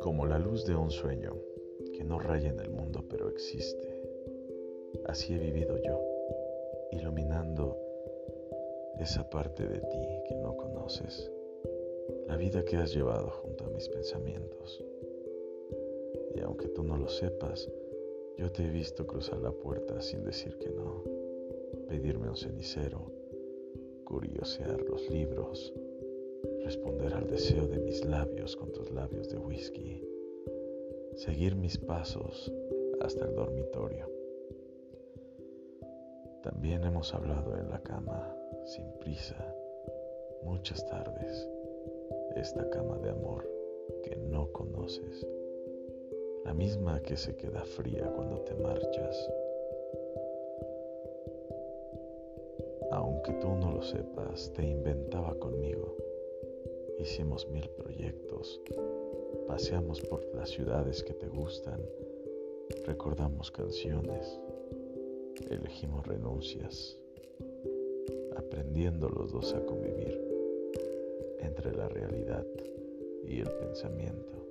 Como la luz de un sueño que no raya en el mundo pero existe, así he vivido yo, iluminando esa parte de ti que no conoces, la vida que has llevado junto a mis pensamientos. Y aunque tú no lo sepas, yo te he visto cruzar la puerta sin decir que no, pedirme un cenicero, curiosear los libros, responder al deseo de mis labios con tus labios de whisky, seguir mis pasos hasta el dormitorio. También hemos hablado en la cama, sin prisa, muchas tardes, esta cama de amor que no conoces, la misma que se queda fría cuando te marchas. Aunque tú no lo sepas, te inventaba conmigo Hicimos mil proyectos, paseamos por las ciudades que te gustan, recordamos canciones, elegimos renuncias, aprendiendo los dos a convivir entre la realidad y el pensamiento.